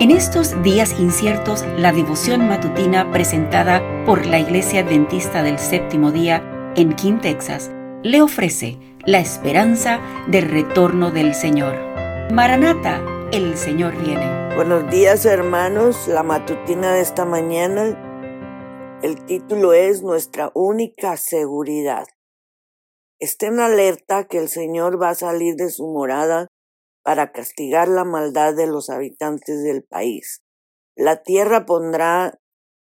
En estos días inciertos, la devoción matutina presentada por la Iglesia Adventista del Séptimo Día en King, Texas, le ofrece la esperanza del retorno del Señor. Maranata, el Señor viene. Buenos días hermanos, la matutina de esta mañana, el título es Nuestra única seguridad. Estén alerta que el Señor va a salir de su morada para castigar la maldad de los habitantes del país. La tierra pondrá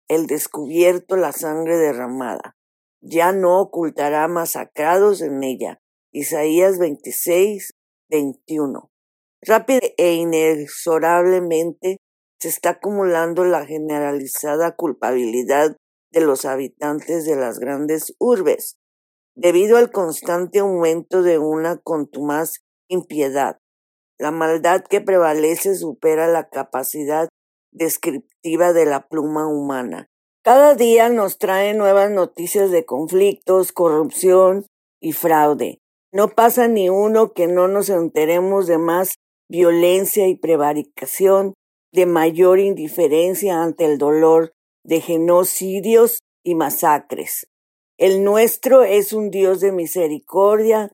el descubierto la sangre derramada. Ya no ocultará masacrados en ella. Isaías 26, 21. Rápida e inexorablemente se está acumulando la generalizada culpabilidad de los habitantes de las grandes urbes, debido al constante aumento de una contumaz impiedad. La maldad que prevalece supera la capacidad descriptiva de la pluma humana. Cada día nos trae nuevas noticias de conflictos, corrupción y fraude. No pasa ni uno que no nos enteremos de más violencia y prevaricación, de mayor indiferencia ante el dolor, de genocidios y masacres. El nuestro es un Dios de misericordia,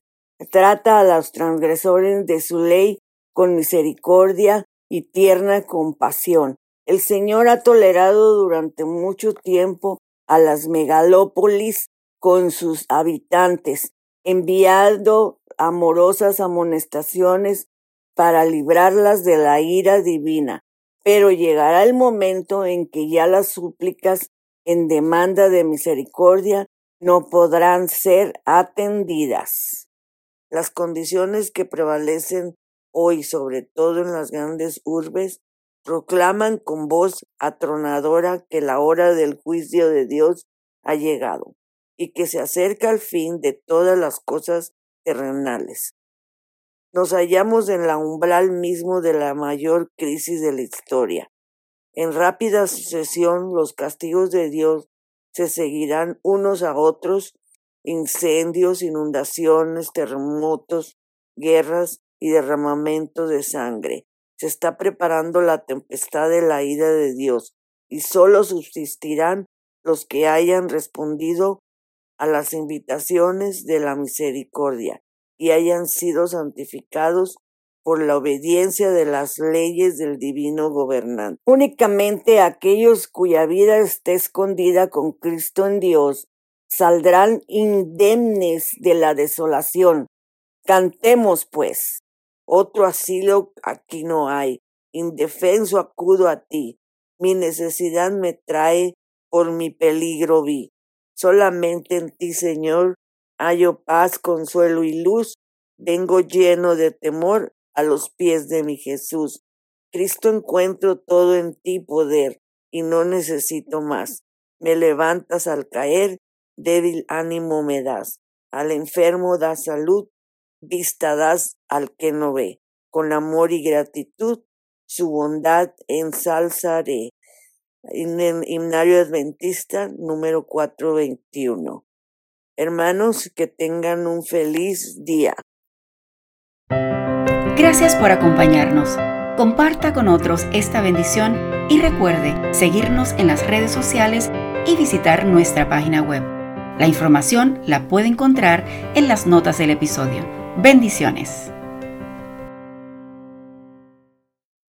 trata a los transgresores de su ley con misericordia y tierna compasión. El Señor ha tolerado durante mucho tiempo a las megalópolis con sus habitantes, enviando amorosas amonestaciones para librarlas de la ira divina. Pero llegará el momento en que ya las súplicas en demanda de misericordia no podrán ser atendidas. Las condiciones que prevalecen hoy, sobre todo en las grandes urbes, proclaman con voz atronadora que la hora del juicio de Dios ha llegado y que se acerca al fin de todas las cosas terrenales. Nos hallamos en la umbral mismo de la mayor crisis de la historia. En rápida sucesión los castigos de Dios se seguirán unos a otros, incendios, inundaciones, terremotos, guerras y derramamiento de sangre. Se está preparando la tempestad de la ira de Dios, y sólo subsistirán los que hayan respondido a las invitaciones de la misericordia y hayan sido santificados por la obediencia de las leyes del divino gobernante. Únicamente aquellos cuya vida esté escondida con Cristo en Dios saldrán indemnes de la desolación. Cantemos, pues, otro asilo aquí no hay. Indefenso acudo a ti. Mi necesidad me trae, por mi peligro vi. Solamente en ti, Señor, hallo paz, consuelo y luz. Vengo lleno de temor a los pies de mi Jesús. Cristo encuentro todo en ti poder y no necesito más. Me levantas al caer, débil ánimo me das. Al enfermo das salud vista das al que no ve. Con amor y gratitud su bondad ensalzaré. Himnario adventista número 421. Hermanos, que tengan un feliz día. Gracias por acompañarnos. Comparta con otros esta bendición y recuerde seguirnos en las redes sociales y visitar nuestra página web. La información la puede encontrar en las notas del episodio. Bendiciones.